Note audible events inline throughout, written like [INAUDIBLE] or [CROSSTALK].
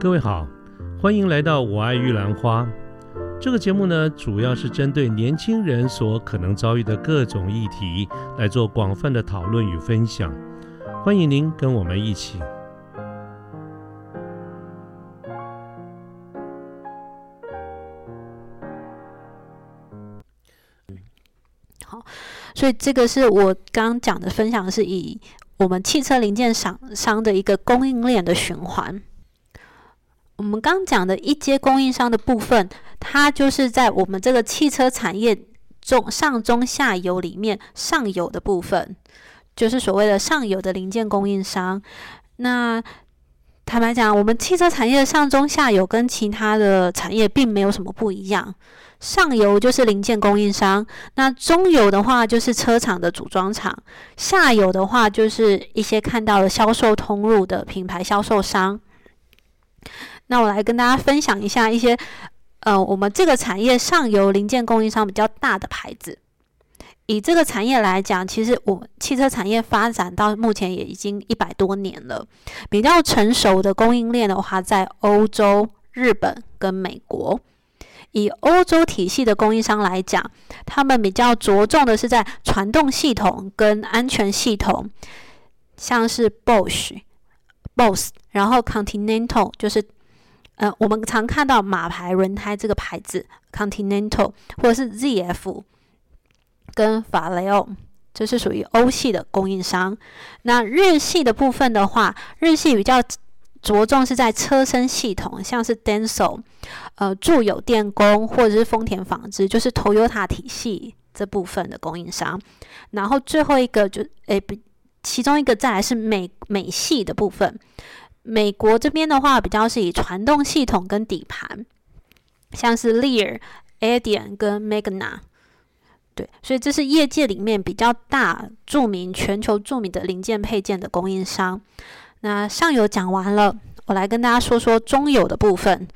各位好，欢迎来到我爱玉兰花。这个节目呢，主要是针对年轻人所可能遭遇的各种议题来做广泛的讨论与分享。欢迎您跟我们一起。好，所以这个是我刚讲的分享，是以我们汽车零件厂商的一个供应链的循环。我们刚讲的一阶供应商的部分，它就是在我们这个汽车产业中上中下游里面上游的部分，就是所谓的上游的零件供应商。那坦白讲，我们汽车产业上中下游跟其他的产业并没有什么不一样。上游就是零件供应商，那中游的话就是车厂的组装厂，下游的话就是一些看到的销售通路的品牌销售商。那我来跟大家分享一下一些，呃，我们这个产业上游零件供应商比较大的牌子。以这个产业来讲，其实我汽车产业发展到目前也已经一百多年了。比较成熟的供应链的话，在欧洲、日本跟美国。以欧洲体系的供应商来讲，他们比较着重的是在传动系统跟安全系统，像是 Bosch、Boss，然后 Continental 就是。呃，我们常看到马牌轮胎这个牌子，Continental 或者是 ZF，跟法雷欧，这是属于欧系的供应商。那日系的部分的话，日系比较着重是在车身系统，像是 Denso，呃，住友电工或者是丰田纺织，就是 Toyota 体系这部分的供应商。然后最后一个就诶，不，其中一个再来是美美系的部分。美国这边的话，比较是以传动系统跟底盘，像是 Lear、Adient 跟 Magna，对，所以这是业界里面比较大、著名、全球著名的零件配件的供应商。那上游讲完了，我来跟大家说说中游的部分。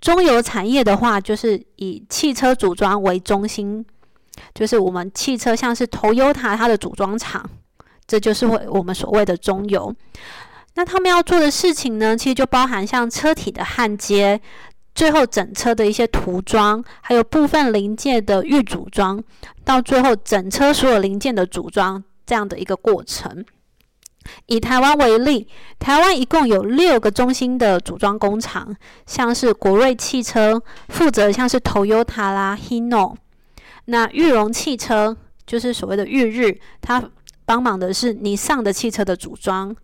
中游产业的话，就是以汽车组装为中心，就是我们汽车像是 Toyota 它的组装厂，这就是会我们所谓的中游。那他们要做的事情呢，其实就包含像车体的焊接，最后整车的一些涂装，还有部分零件的预组装，到最后整车所有零件的组装这样的一个过程。以台湾为例，台湾一共有六个中心的组装工厂，像是国瑞汽车负责像是 Toyota 啦、Hino，那裕隆汽车就是所谓的裕日，它帮忙的是尼桑的汽车的组装。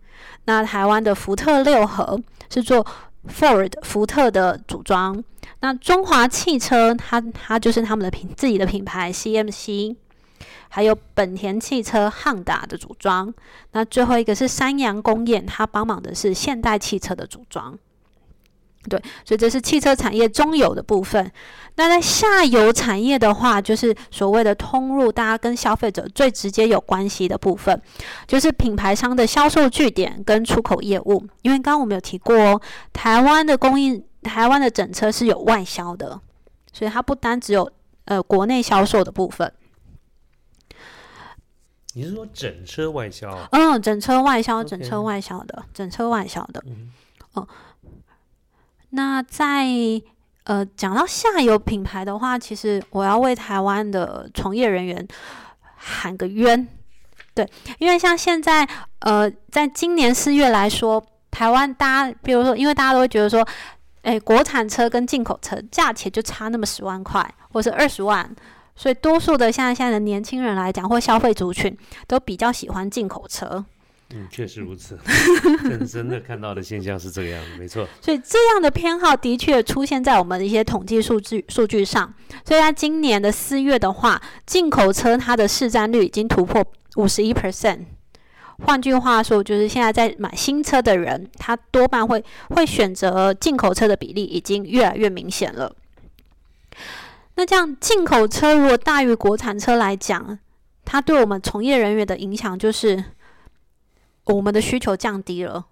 那台湾的福特六合是做 Ford 福特的组装，那中华汽车它它就是他们的品自己的品牌 CMC，还有本田汽车汉达的组装，那最后一个是三洋工业，它帮忙的是现代汽车的组装。对，所以这是汽车产业中游的部分。那在下游产业的话，就是所谓的通路，大家跟消费者最直接有关系的部分，就是品牌商的销售据点跟出口业务。因为刚刚我们有提过哦，台湾的供应，台湾的整车是有外销的，所以它不单只有呃国内销售的部分。你是说整车外销？嗯，整车外销，整车外销的，整车外销的。哦。那在呃讲到下游品牌的话，其实我要为台湾的从业人员喊个冤，对，因为像现在呃，在今年四月来说，台湾大家比如说，因为大家都会觉得说，哎，国产车跟进口车价钱就差那么十万块，或是二十万，所以多数的像现在的年轻人来讲，或消费族群都比较喜欢进口车。嗯，确实如此，[LAUGHS] 真真的看到的现象是这个样子，没错。所以这样的偏好的确出现在我们的一些统计数据数据上。所以，在今年的四月的话，进口车它的市占率已经突破五十一 percent。换句话说，就是现在在买新车的人，他多半会会选择进口车的比例已经越来越明显了。那这样进口车如果大于国产车来讲，它对我们从业人员的影响就是。我们的需求降低了，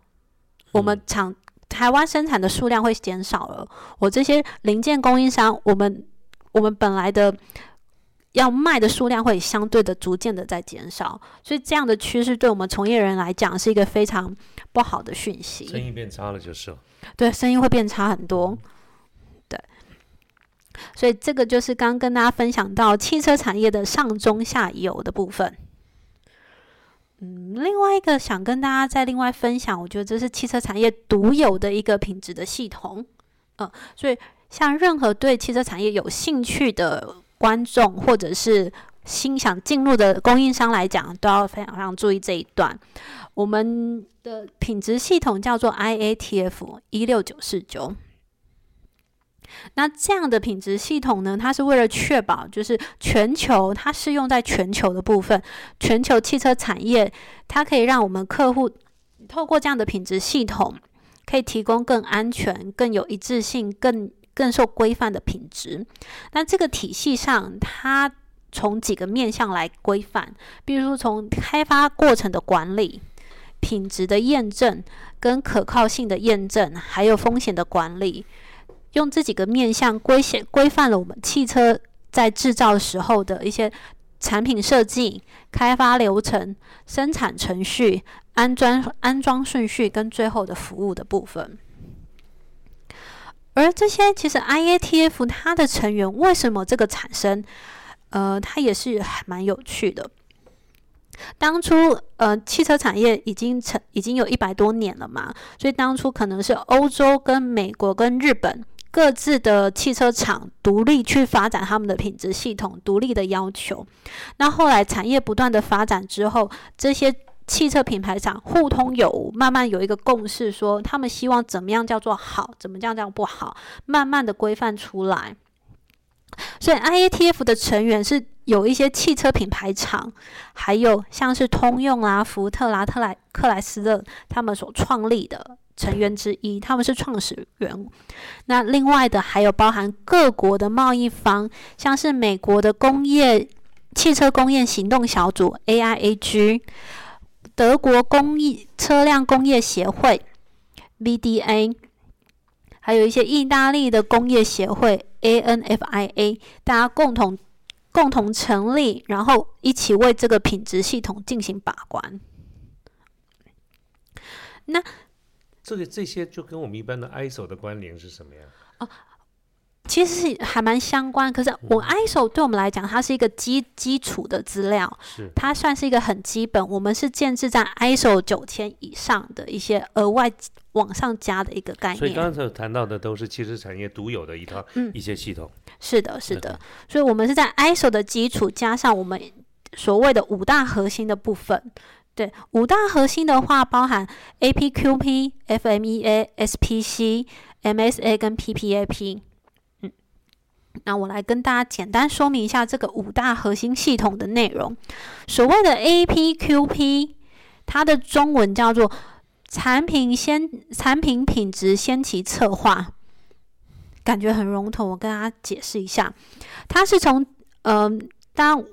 我们厂台湾生产的数量会减少了。我这些零件供应商，我们我们本来的要卖的数量会相对的逐渐的在减少，所以这样的趋势对我们从业人来讲是一个非常不好的讯息。生意变差了就是了。对，生意会变差很多。对，所以这个就是刚跟大家分享到汽车产业的上中下游的部分。嗯，另外一个想跟大家再另外分享，我觉得这是汽车产业独有的一个品质的系统。嗯，所以像任何对汽车产业有兴趣的观众，或者是心想进入的供应商来讲，都要非常非常注意这一段。我们的品质系统叫做 IATF 一六九四九。那这样的品质系统呢，它是为了确保，就是全球它适用在全球的部分，全球汽车产业，它可以让我们客户透过这样的品质系统，可以提供更安全、更有一致性、更更受规范的品质。那这个体系上，它从几个面向来规范，比如说从开发过程的管理、品质的验证、跟可靠性的验证，还有风险的管理。用这几个面向规限规范了我们汽车在制造时候的一些产品设计、开发流程、生产程序、安装安装顺序跟最后的服务的部分。而这些其实 IATF 它的成员为什么这个产生？呃，它也是还蛮有趣的。当初呃，汽车产业已经成已经有一百多年了嘛，所以当初可能是欧洲跟美国跟日本。各自的汽车厂独立去发展他们的品质系统，独立的要求。那后来产业不断的发展之后，这些汽车品牌厂互通有无，慢慢有一个共识，说他们希望怎么样叫做好，怎么样叫不好，慢慢的规范出来。所以 IATF 的成员是有一些汽车品牌厂，还有像是通用啦、福特啦、特莱克莱斯勒他们所创立的。成员之一，他们是创始人。那另外的还有包含各国的贸易方，像是美国的工业汽车工业行动小组 （AIAG）、德国工艺车辆工业协会 （VDA），还有一些意大利的工业协会 （ANFIA），大家共同共同成立，然后一起为这个品质系统进行把关。那。这个这些就跟我们一般的 ISO 的关联是什么呀？哦，其实是还蛮相关。可是我 ISO 对我们来讲，它是一个基基础的资料，是它算是一个很基本。我们是建制在 ISO 九千以上的一些额外往上加的一个概念。所以刚才谈到的都是汽车产业独有的一套一些系统。是的，是的。所以我们是在 ISO 的基础加上我们所谓的五大核心的部分。对五大核心的话，包含 APQP、FMEA、SPC、MSA 跟 PPAP。嗯，那我来跟大家简单说明一下这个五大核心系统的内容。所谓的 APQP，它的中文叫做产品先产品品质先期策划，感觉很笼统。我跟大家解释一下，它是从嗯当。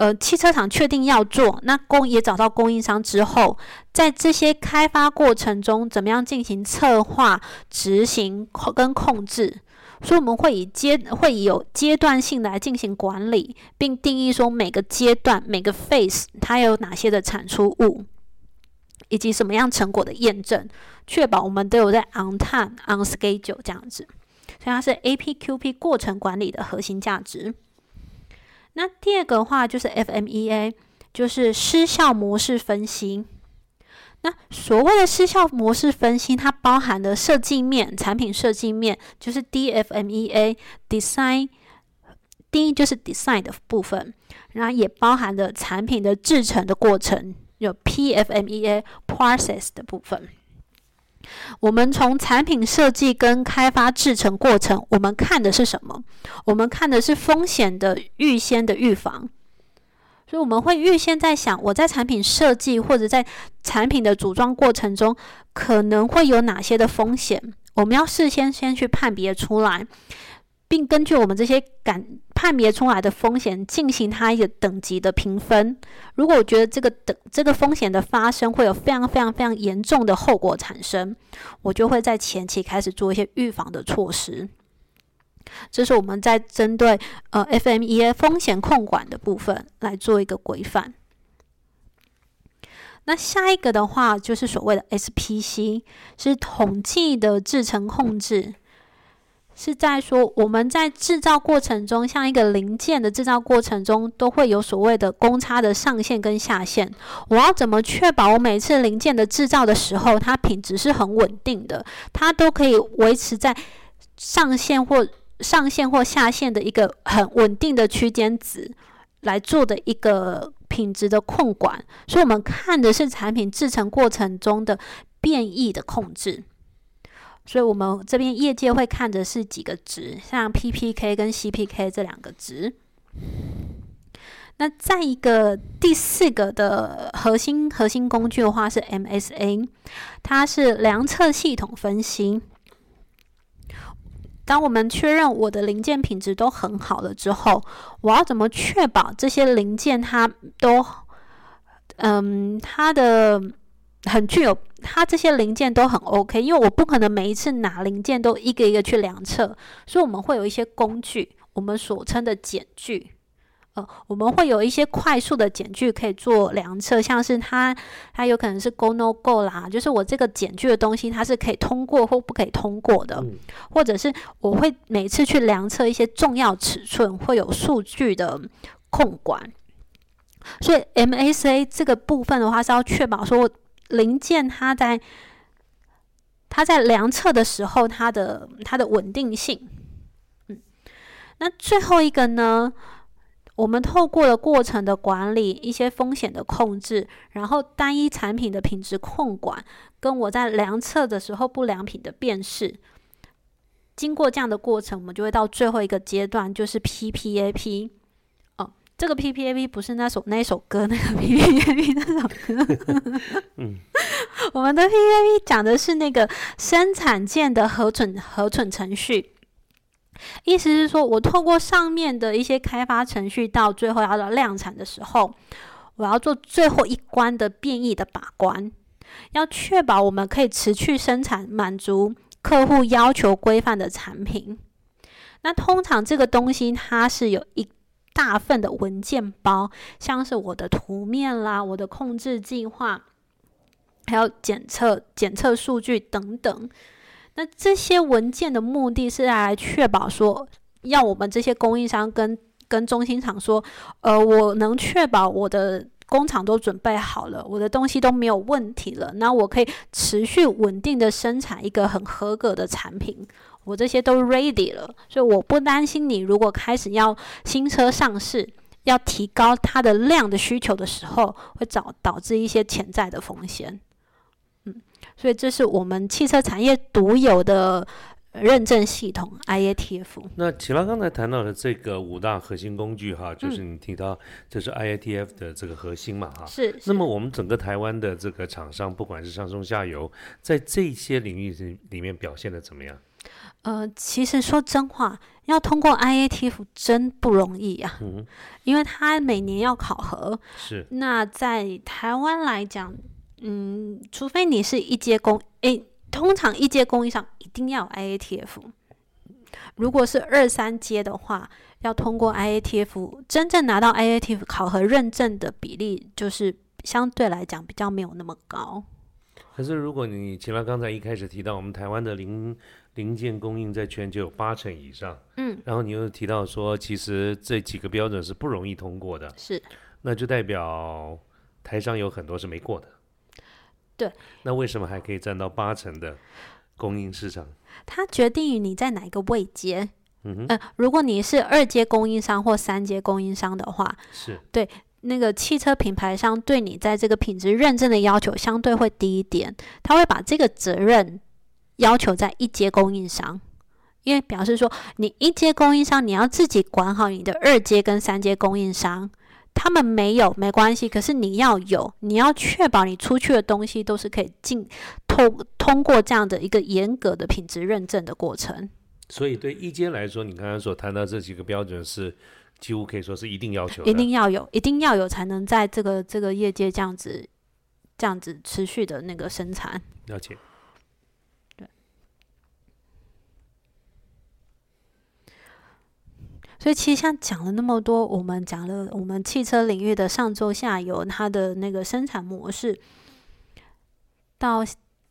呃，汽车厂确定要做，那供也找到供应商之后，在这些开发过程中，怎么样进行策划、执行跟控制？所以我们会以阶会有阶段性来进行管理，并定义说每个阶段每个 phase 它有哪些的产出物，以及什么样成果的验证，确保我们都有在 on time on schedule 这样子。所以它是 APQP 过程管理的核心价值。那第二个话就是 FMEA，就是失效模式分析。那所谓的失效模式分析，它包含的设计面、产品设计面，就是 DFMEA（Design）。D 就是 Design 的部分，然后也包含了产品的制成的过程，有 PFMEA（Process） 的部分。我们从产品设计跟开发制成过程，我们看的是什么？我们看的是风险的预先的预防。所以我们会预先在想，我在产品设计或者在产品的组装过程中，可能会有哪些的风险？我们要事先先去判别出来。并根据我们这些感判别出来的风险进行它一个等级的评分。如果我觉得这个等这个风险的发生会有非常非常非常严重的后果产生，我就会在前期开始做一些预防的措施。这是我们在针对呃 FMEA 风险控管的部分来做一个规范。那下一个的话就是所谓的 SPC，是统计的制程控制。是在说，我们在制造过程中，像一个零件的制造过程中，都会有所谓的公差的上限跟下限。我要怎么确保我每次零件的制造的时候，它品质是很稳定的，它都可以维持在上限或上限或下限的一个很稳定的区间值来做的一个品质的控管。所以，我们看的是产品制成过程中的变异的控制。所以我们这边业界会看的是几个值，像 PPK 跟 CPK 这两个值。那再一个第四个的核心核心工具的话是 MSA，它是量测系统分析。当我们确认我的零件品质都很好了之后，我要怎么确保这些零件它都，嗯，它的。很具有，它这些零件都很 OK，因为我不可能每一次拿零件都一个一个去量测，所以我们会有一些工具，我们所称的检具，呃，我们会有一些快速的检具可以做量测，像是它它有可能是 Go No Go 啦，就是我这个检具的东西它是可以通过或不可以通过的，或者是我会每次去量测一些重要尺寸，会有数据的控管，所以 MACA 这个部分的话是要确保说。零件它在它在量测的时候，它的它的稳定性，嗯，那最后一个呢，我们透过了过程的管理，一些风险的控制，然后单一产品的品质控管，跟我在量测的时候不良品的辨识，经过这样的过程，我们就会到最后一个阶段，就是 PPAP。这个 P P A P 不是那首那首歌那个 [LAUGHS] P P A P 那首歌，嗯，[LAUGHS] 我们的 P P A P 讲的是那个生产件的核准核准程序，意思是说我透过上面的一些开发程序，到最后要到量产的时候，我要做最后一关的变异的把关，要确保我们可以持续生产，满足客户要求规范的产品。那通常这个东西它是有一。大份的文件包，像是我的图面啦、我的控制计划，还有检测检测数据等等。那这些文件的目的是来确保说，要我们这些供应商跟跟中心厂说，呃，我能确保我的工厂都准备好了，我的东西都没有问题了，那我可以持续稳定的生产一个很合格的产品。我这些都 ready 了，所以我不担心你如果开始要新车上市，要提高它的量的需求的时候，会导导致一些潜在的风险。嗯，所以这是我们汽车产业独有的认证系统 IATF。那齐拉刚才谈到的这个五大核心工具哈，就是你提到这是 IATF 的这个核心嘛哈。是。那么我们整个台湾的这个厂商，不管是上中下游，在这些领域里里面表现的怎么样？呃，其实说真话，要通过 IATF 真不容易呀，因为它每年要考核。是。那在台湾来讲，嗯，除非你是一阶工，诶，通常一阶供应商一定要 IATF。如果是二三阶的话，要通过 IATF，真正拿到 IATF 考核认证的比例，就是相对来讲比较没有那么高。可是如果你，前面刚才一开始提到我们台湾的零。零件供应在全球有八成以上，嗯，然后你又提到说，其实这几个标准是不容易通过的，是，那就代表台商有很多是没过的，对，那为什么还可以占到八成的供应市场？它决定于你在哪一个位阶，嗯哼，如果你是二阶供应商或三阶供应商的话，是。对那个汽车品牌商对你在这个品质认证的要求相对会低一点，他会把这个责任。要求在一阶供应商，因为表示说你一阶供应商你要自己管好你的二阶跟三阶供应商，他们没有没关系，可是你要有，你要确保你出去的东西都是可以进通通过这样的一个严格的品质认证的过程。所以对一阶来说，你刚刚所谈到这几个标准是几乎可以说是一定要求，一定要有，一定要有才能在这个这个业界这样子这样子持续的那个生产。了解。所以其实像讲了那么多，我们讲了我们汽车领域的上中下游它的那个生产模式，到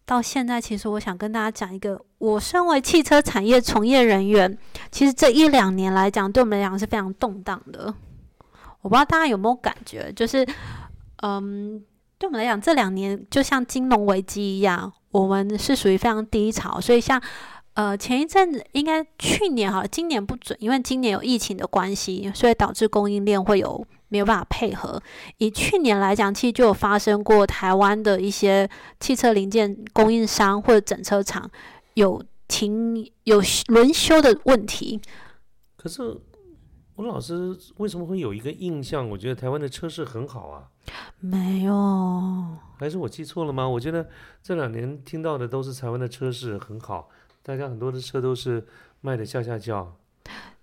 到现在，其实我想跟大家讲一个，我身为汽车产业从业人员，其实这一两年来讲，对我们来讲是非常动荡的。我不知道大家有没有感觉，就是嗯，对我们来讲，这两年就像金融危机一样，我们是属于非常低潮，所以像。呃，前一阵子应该去年哈，今年不准，因为今年有疫情的关系，所以导致供应链会有没有办法配合。以去年来讲，其实就有发生过台湾的一些汽车零件供应商或者整车厂有停有轮休的问题。可是吴老师为什么会有一个印象？我觉得台湾的车市很好啊。没有，还是我记错了吗？我觉得这两年听到的都是台湾的车市很好。大家很多的车都是卖的下下叫，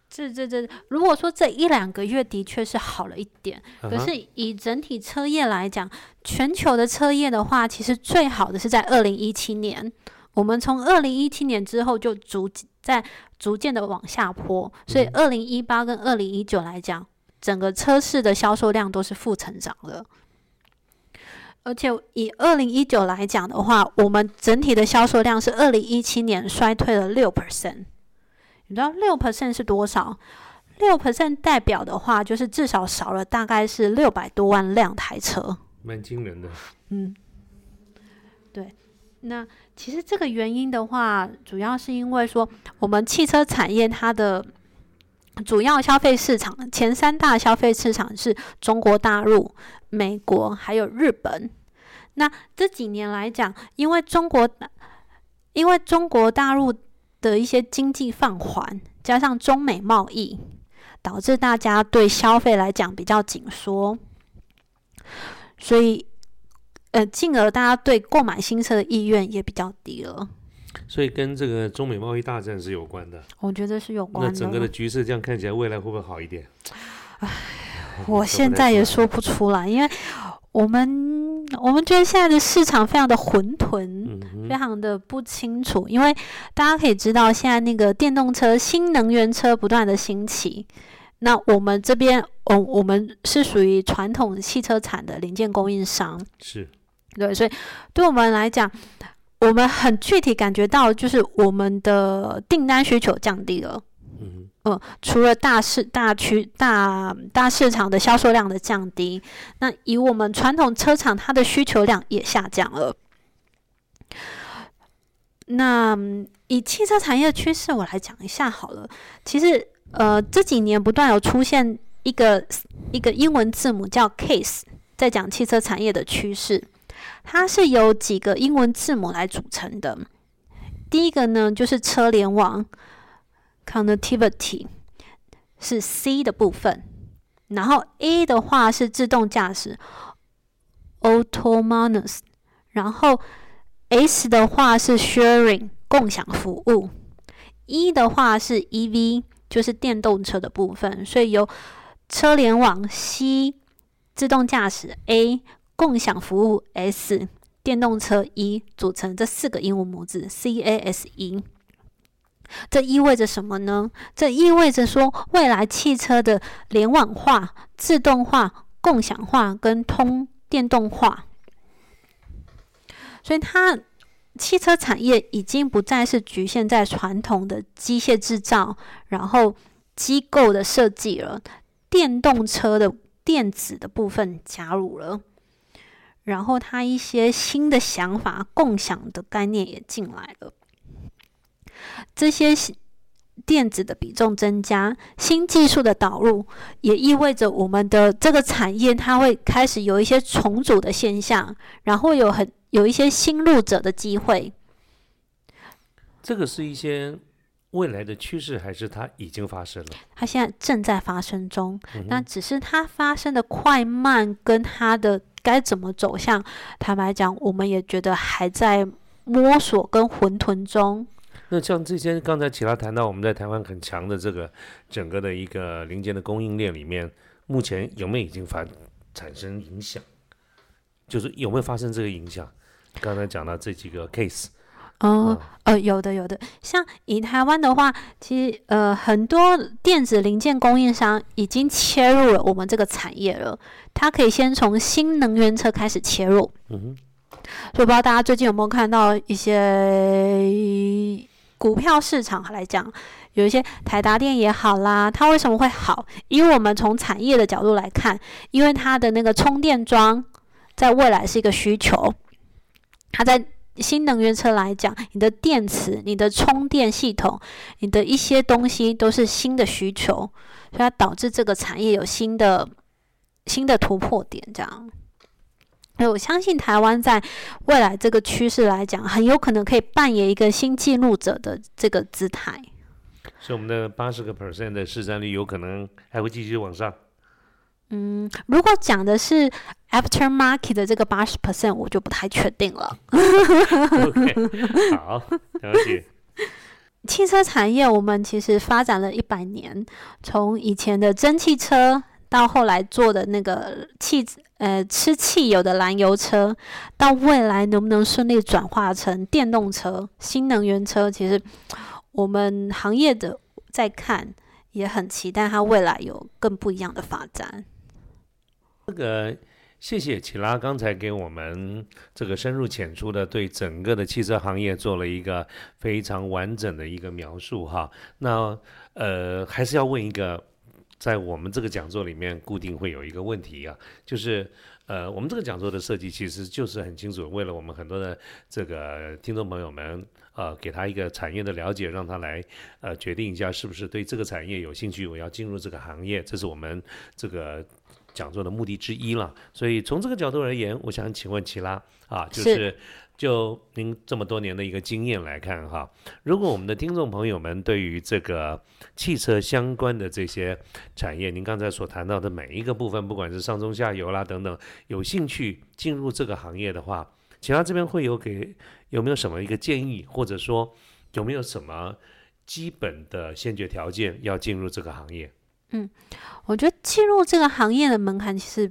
这这这，如果说这一两个月的确是好了一点，可是以整体车业来讲，全球的车业的话，其实最好的是在二零一七年。我们从二零一七年之后就逐在逐渐的往下坡，所以二零一八跟二零一九来讲，整个车市的销售量都是负成长的。而且以二零一九来讲的话，我们整体的销售量是二零一七年衰退了六 percent。你知道六 percent 是多少？六 percent 代表的话，就是至少少了大概是六百多万辆台车，蛮惊人的。嗯，对。那其实这个原因的话，主要是因为说我们汽车产业它的主要消费市场前三大消费市场是中国大陆。美国还有日本，那这几年来讲，因为中国，因为中国大陆的一些经济放缓，加上中美贸易，导致大家对消费来讲比较紧缩，所以，呃，进而大家对购买新车的意愿也比较低了。所以跟这个中美贸易大战是有关的。我觉得是有关的。那整个的局势这样看起来，未来会不会好一点？唉。我现在也说不出来，因为我们我们觉得现在的市场非常的混沌，非常的不清楚。因为大家可以知道，现在那个电动车、新能源车不断的兴起，那我们这边，我我们是属于传统汽车产的零件供应商，是对，所以对我们来讲，我们很具体感觉到，就是我们的订单需求降低了。嗯，除了大市大区大大市场的销售量的降低，那以我们传统车厂，它的需求量也下降了。那以汽车产业的趋势，我来讲一下好了。其实，呃，这几年不断有出现一个一个英文字母叫 case，在讲汽车产业的趋势，它是由几个英文字母来组成的。第一个呢，就是车联网。Connectivity 是 C 的部分，然后 A 的话是自动驾驶 （Autonomous），然后 S 的话是 Sharing 共享服务，E 的话是 EV 就是电动车的部分，所以由车联网 C、自动驾驶 A、共享服务 S、电动车 E 组成这四个英文母字 C A S E。这意味着什么呢？这意味着说，未来汽车的联网化、自动化、共享化跟通电动化，所以它汽车产业已经不再是局限在传统的机械制造，然后机构的设计了。电动车的电子的部分加入了，然后它一些新的想法、共享的概念也进来了。这些电子的比重增加，新技术的导入，也意味着我们的这个产业它会开始有一些重组的现象，然后有很有一些新入者的机会。这个是一些未来的趋势，还是它已经发生了？它现在正在发生中，那只是它发生的快慢跟它的该怎么走向，坦白讲，我们也觉得还在摸索跟混沌中。那像这些刚才其他谈到我们在台湾很强的这个整个的一个零件的供应链里面，目前有没有已经发产生影响？就是有没有发生这个影响？刚才讲到这几个 case，哦，呃，有的有的，像以台湾的话，其实呃很多电子零件供应商已经切入了我们这个产业了。它可以先从新能源车开始切入。嗯哼。所以不知道大家最近有没有看到一些股票市场来讲，有一些台达电也好啦，它为什么会好？因为我们从产业的角度来看，因为它的那个充电桩在未来是一个需求，它在。新能源车来讲，你的电池、你的充电系统、你的一些东西都是新的需求，所以它导致这个产业有新的新的突破点。这样，所以我相信台湾在未来这个趋势来讲，很有可能可以扮演一个新记录者的这个姿态。所以，我们的八十个 percent 的市占率有可能还会继续往上。嗯，如果讲的是 after market 的这个八十 percent，我就不太确定了。OK，好，了解。[LAUGHS] 汽车产业我们其实发展了一百年，从以前的蒸汽车，到后来做的那个汽呃吃汽油的燃油车，到未来能不能顺利转化成电动车、新能源车，其实我们行业的在看，也很期待它未来有更不一样的发展。这个谢谢齐拉刚才给我们这个深入浅出的对整个的汽车行业做了一个非常完整的一个描述哈。那呃还是要问一个，在我们这个讲座里面固定会有一个问题啊，就是呃我们这个讲座的设计其实就是很清楚，为了我们很多的这个听众朋友们呃给他一个产业的了解，让他来呃决定一下是不是对这个产业有兴趣，我要进入这个行业，这是我们这个。讲座的目的之一了，所以从这个角度而言，我想请问齐拉啊，就是就您这么多年的一个经验来看哈，如果我们的听众朋友们对于这个汽车相关的这些产业，您刚才所谈到的每一个部分，不管是上中下游啦等等，有兴趣进入这个行业的话，齐拉这边会有给有没有什么一个建议，或者说有没有什么基本的先决条件要进入这个行业？嗯，我觉得进入这个行业的门槛其实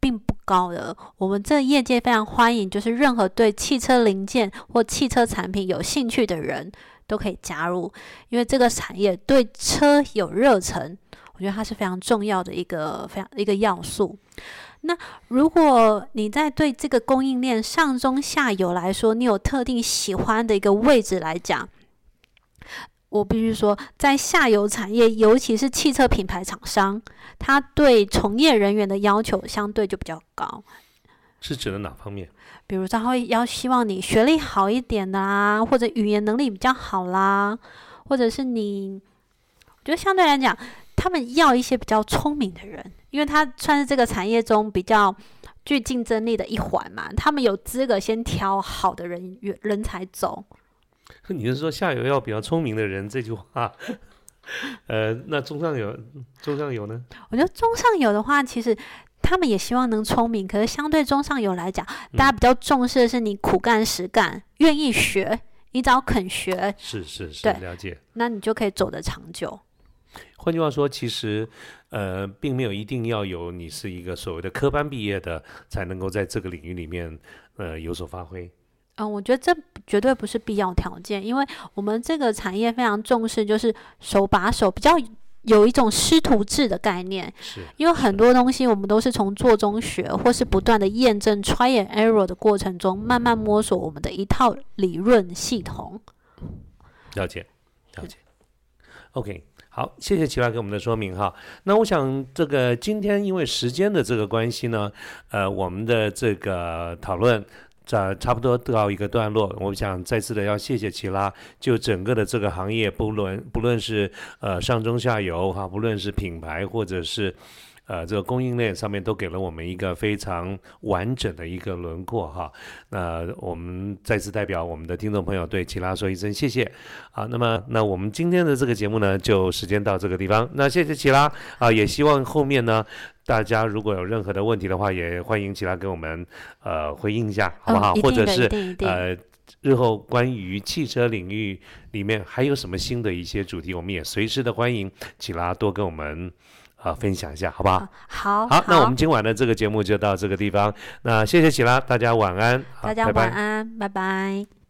并不高的。我们这业界非常欢迎，就是任何对汽车零件或汽车产品有兴趣的人都可以加入，因为这个产业对车有热忱，我觉得它是非常重要的一个非常一个要素。那如果你在对这个供应链上中下游来说，你有特定喜欢的一个位置来讲。我必须说，在下游产业，尤其是汽车品牌厂商，他对从业人员的要求相对就比较高。是指的哪方面？比如他会要希望你学历好一点的啦，或者语言能力比较好啦，或者是你，我觉得相对来讲，他们要一些比较聪明的人，因为他算是这个产业中比较具竞争力的一环嘛，他们有资格先挑好的人员人才走。[LAUGHS] 你是说下游要比较聪明的人这句话？呃，那中上游，中上游呢？我觉得中上游的话，其实他们也希望能聪明，可是相对中上游来讲，大家比较重视的是你苦干实干，愿意学，你只要肯学，是是是，了解，那你就可以走得长久。换句话说，其实呃，并没有一定要有你是一个所谓的科班毕业的，才能够在这个领域里面呃有所发挥。嗯，我觉得这绝对不是必要条件，因为我们这个产业非常重视，就是手把手，比较有一种师徒制的概念。是，因为很多东西我们都是从做中学，或是不断的验证 try and error 的过程中，慢慢摸索我们的一套理论系统。了解，了解。OK，好，谢谢齐拉给我们的说明哈。那我想这个今天因为时间的这个关系呢，呃，我们的这个讨论。这差不多到一个段落，我想再次的要谢谢奇拉，就整个的这个行业，不论不论是呃上中下游哈，不论是品牌或者是。呃，这个供应链上面都给了我们一个非常完整的一个轮廓哈。那我们再次代表我们的听众朋友对齐拉说一声谢谢。好，那么那我们今天的这个节目呢，就时间到这个地方。那谢谢齐拉啊，也希望后面呢，大家如果有任何的问题的话，也欢迎齐拉给我们呃回应一下，好不好？或者是呃日后关于汽车领域里面还有什么新的一些主题，我们也随时的欢迎齐拉多跟我们。啊，分享一下，好不好？好，好，那我们今晚的这个节目就到这个地方。那谢谢喜拉，大家晚安，大家晚安，拜拜。